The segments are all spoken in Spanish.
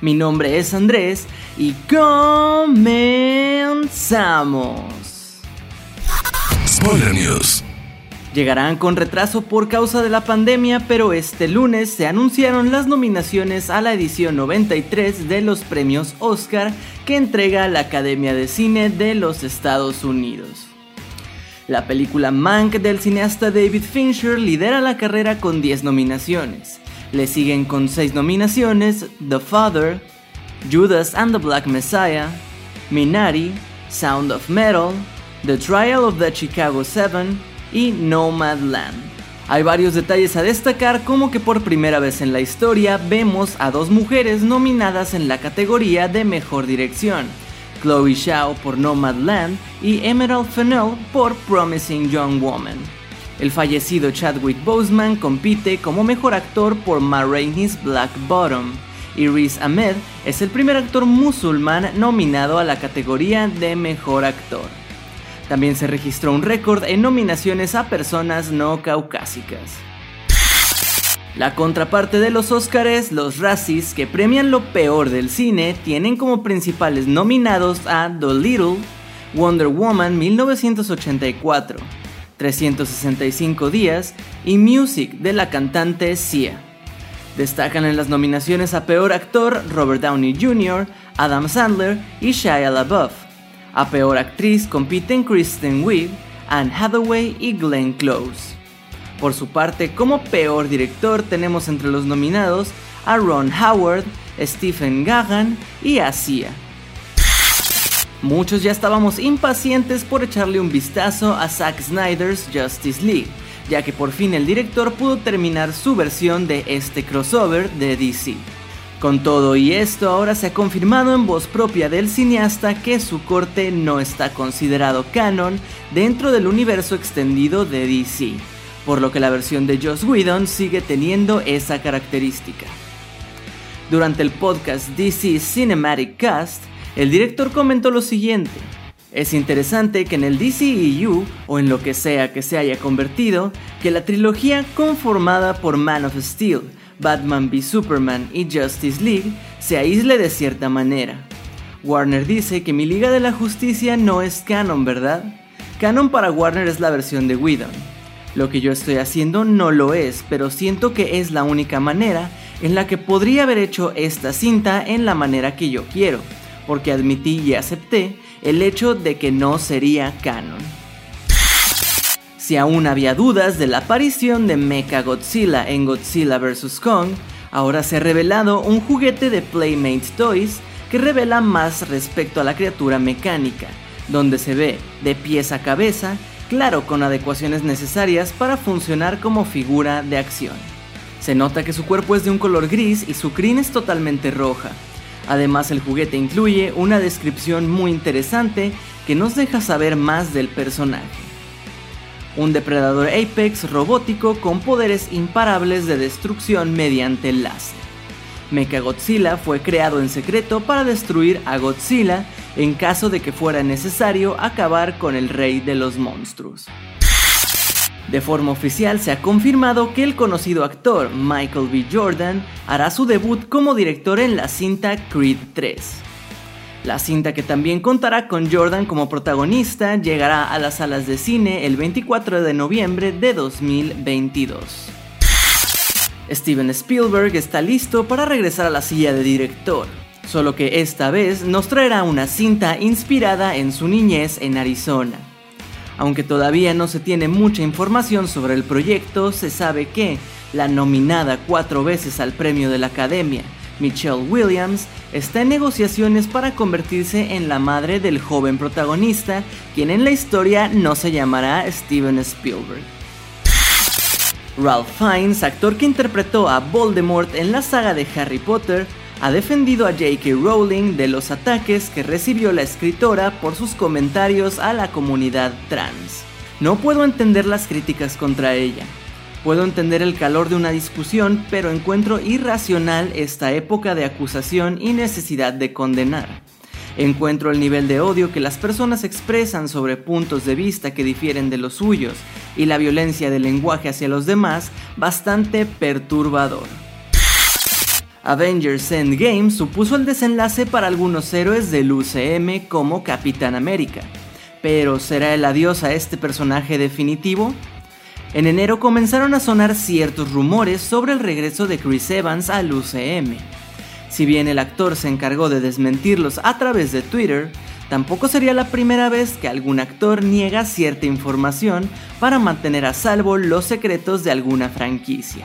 Mi nombre es Andrés y comenzamos. Spoiler News. Llegarán con retraso por causa de la pandemia, pero este lunes se anunciaron las nominaciones a la edición 93 de los premios Oscar que entrega la Academia de Cine de los Estados Unidos. La película Mank del cineasta David Fincher lidera la carrera con 10 nominaciones. Le siguen con 6 nominaciones The Father, Judas and the Black Messiah, Minari, Sound of Metal, The Trial of the Chicago 7 y Nomadland. Hay varios detalles a destacar como que por primera vez en la historia vemos a dos mujeres nominadas en la categoría de Mejor Dirección, Chloe Zhao por Nomadland y Emerald Fennell por Promising Young Woman. El fallecido Chadwick Boseman compite como mejor actor por Ma Rainey's Black Bottom. Y Riz Ahmed es el primer actor musulmán nominado a la categoría de mejor actor. También se registró un récord en nominaciones a personas no caucásicas. La contraparte de los Oscars, los Razzies, que premian lo peor del cine, tienen como principales nominados a The Little, Wonder Woman 1984, 365 días y Music de la cantante Sia. Destacan en las nominaciones a Peor Actor Robert Downey Jr., Adam Sandler y Shia LaBeouf. A Peor Actriz compiten Kristen Wiig, Anne Hathaway y Glenn Close. Por su parte, como Peor Director tenemos entre los nominados a Ron Howard, Stephen Gahan y a Sia. Muchos ya estábamos impacientes por echarle un vistazo a Zack Snyder's Justice League, ya que por fin el director pudo terminar su versión de este crossover de DC. Con todo y esto, ahora se ha confirmado en voz propia del cineasta que su corte no está considerado canon dentro del universo extendido de DC, por lo que la versión de Joss Whedon sigue teniendo esa característica. Durante el podcast DC Cinematic Cast, el director comentó lo siguiente. Es interesante que en el DCEU, o en lo que sea que se haya convertido, que la trilogía conformada por Man of Steel, Batman v Superman y Justice League se aísle de cierta manera. Warner dice que mi Liga de la Justicia no es canon, ¿verdad? Canon para Warner es la versión de Whedon. Lo que yo estoy haciendo no lo es, pero siento que es la única manera en la que podría haber hecho esta cinta en la manera que yo quiero porque admití y acepté el hecho de que no sería canon. Si aún había dudas de la aparición de Mecha Godzilla en Godzilla vs. Kong, ahora se ha revelado un juguete de Playmate Toys que revela más respecto a la criatura mecánica, donde se ve de pies a cabeza, claro con adecuaciones necesarias para funcionar como figura de acción. Se nota que su cuerpo es de un color gris y su crin es totalmente roja, Además el juguete incluye una descripción muy interesante que nos deja saber más del personaje. Un depredador Apex robótico con poderes imparables de destrucción mediante láser. Mechagodzilla fue creado en secreto para destruir a Godzilla en caso de que fuera necesario acabar con el rey de los monstruos. De forma oficial se ha confirmado que el conocido actor Michael B. Jordan hará su debut como director en la cinta Creed 3. La cinta que también contará con Jordan como protagonista llegará a las salas de cine el 24 de noviembre de 2022. Steven Spielberg está listo para regresar a la silla de director, solo que esta vez nos traerá una cinta inspirada en su niñez en Arizona. Aunque todavía no se tiene mucha información sobre el proyecto, se sabe que la nominada cuatro veces al premio de la Academia, Michelle Williams, está en negociaciones para convertirse en la madre del joven protagonista, quien en la historia no se llamará Steven Spielberg. Ralph Fiennes, actor que interpretó a Voldemort en la saga de Harry Potter, ha defendido a J.K. Rowling de los ataques que recibió la escritora por sus comentarios a la comunidad trans. No puedo entender las críticas contra ella. Puedo entender el calor de una discusión, pero encuentro irracional esta época de acusación y necesidad de condenar. Encuentro el nivel de odio que las personas expresan sobre puntos de vista que difieren de los suyos y la violencia del lenguaje hacia los demás bastante perturbador. Avengers Endgame supuso el desenlace para algunos héroes del UCM como Capitán América, pero ¿será el adiós a este personaje definitivo? En enero comenzaron a sonar ciertos rumores sobre el regreso de Chris Evans al UCM. Si bien el actor se encargó de desmentirlos a través de Twitter, tampoco sería la primera vez que algún actor niega cierta información para mantener a salvo los secretos de alguna franquicia.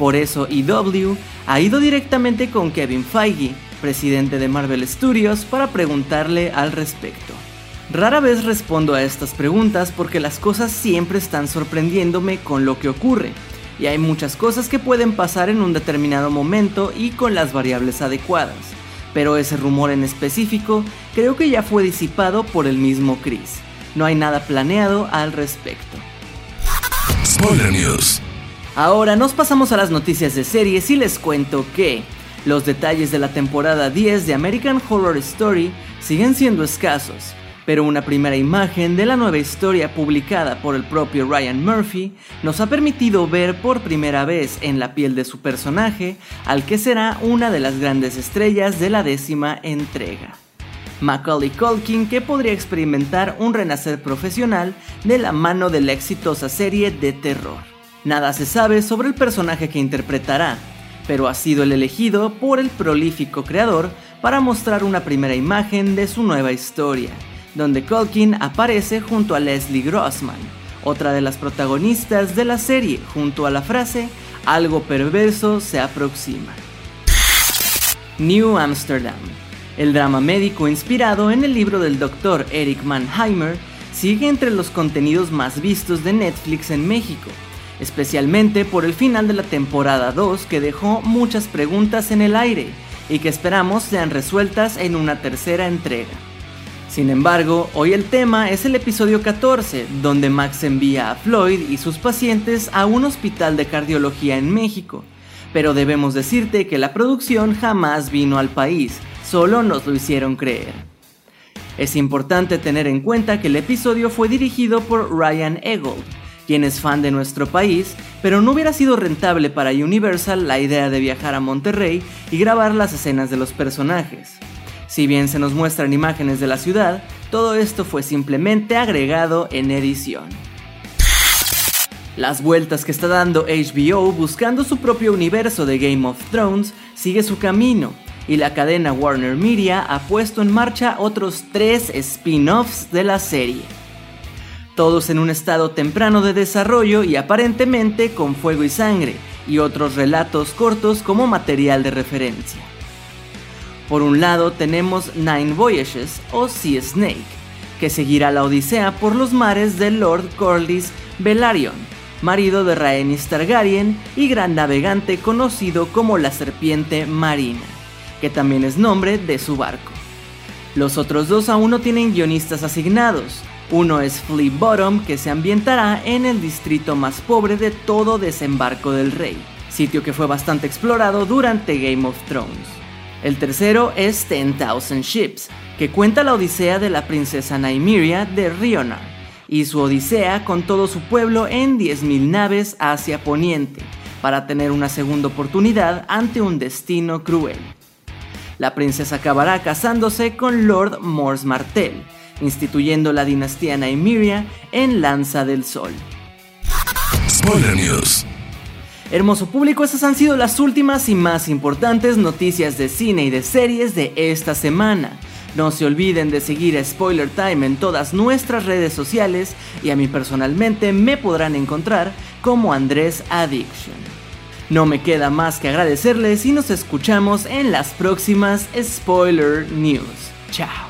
Por eso EW ha ido directamente con Kevin Feige, presidente de Marvel Studios, para preguntarle al respecto. Rara vez respondo a estas preguntas porque las cosas siempre están sorprendiéndome con lo que ocurre, y hay muchas cosas que pueden pasar en un determinado momento y con las variables adecuadas, pero ese rumor en específico creo que ya fue disipado por el mismo Chris. No hay nada planeado al respecto. Spoiler News. Ahora nos pasamos a las noticias de series y les cuento que los detalles de la temporada 10 de American Horror Story siguen siendo escasos, pero una primera imagen de la nueva historia publicada por el propio Ryan Murphy nos ha permitido ver por primera vez en la piel de su personaje al que será una de las grandes estrellas de la décima entrega. Macaulay Culkin que podría experimentar un renacer profesional de la mano de la exitosa serie de terror. Nada se sabe sobre el personaje que interpretará, pero ha sido el elegido por el prolífico creador para mostrar una primera imagen de su nueva historia, donde Culkin aparece junto a Leslie Grossman, otra de las protagonistas de la serie, junto a la frase algo perverso se aproxima. New Amsterdam. El drama médico inspirado en el libro del doctor Eric Mannheimer sigue entre los contenidos más vistos de Netflix en México especialmente por el final de la temporada 2 que dejó muchas preguntas en el aire y que esperamos sean resueltas en una tercera entrega. Sin embargo, hoy el tema es el episodio 14, donde Max envía a Floyd y sus pacientes a un hospital de cardiología en México, pero debemos decirte que la producción jamás vino al país, solo nos lo hicieron creer. Es importante tener en cuenta que el episodio fue dirigido por Ryan Eggold, quien es fan de nuestro país, pero no hubiera sido rentable para Universal la idea de viajar a Monterrey y grabar las escenas de los personajes. Si bien se nos muestran imágenes de la ciudad, todo esto fue simplemente agregado en edición. Las vueltas que está dando HBO buscando su propio universo de Game of Thrones sigue su camino, y la cadena Warner Media ha puesto en marcha otros tres spin-offs de la serie todos en un estado temprano de desarrollo y aparentemente con fuego y sangre, y otros relatos cortos como material de referencia. Por un lado tenemos Nine Voyages o Sea Snake, que seguirá la odisea por los mares de Lord Corlys Velaryon, marido de Rhaenys Targaryen y gran navegante conocido como la Serpiente Marina, que también es nombre de su barco. Los otros dos aún no tienen guionistas asignados, uno es Flea Bottom, que se ambientará en el distrito más pobre de todo Desembarco del Rey, sitio que fue bastante explorado durante Game of Thrones. El tercero es Ten Thousand Ships, que cuenta la odisea de la princesa Nymeria de Rionar y su odisea con todo su pueblo en 10.000 naves hacia Poniente, para tener una segunda oportunidad ante un destino cruel. La princesa acabará casándose con Lord Mors Martell, instituyendo la dinastía Nymeria en Lanza del Sol. Spoiler News. Hermoso público, estas han sido las últimas y más importantes noticias de cine y de series de esta semana. No se olviden de seguir a Spoiler Time en todas nuestras redes sociales y a mí personalmente me podrán encontrar como Andrés Addiction. No me queda más que agradecerles y nos escuchamos en las próximas Spoiler News. Chao.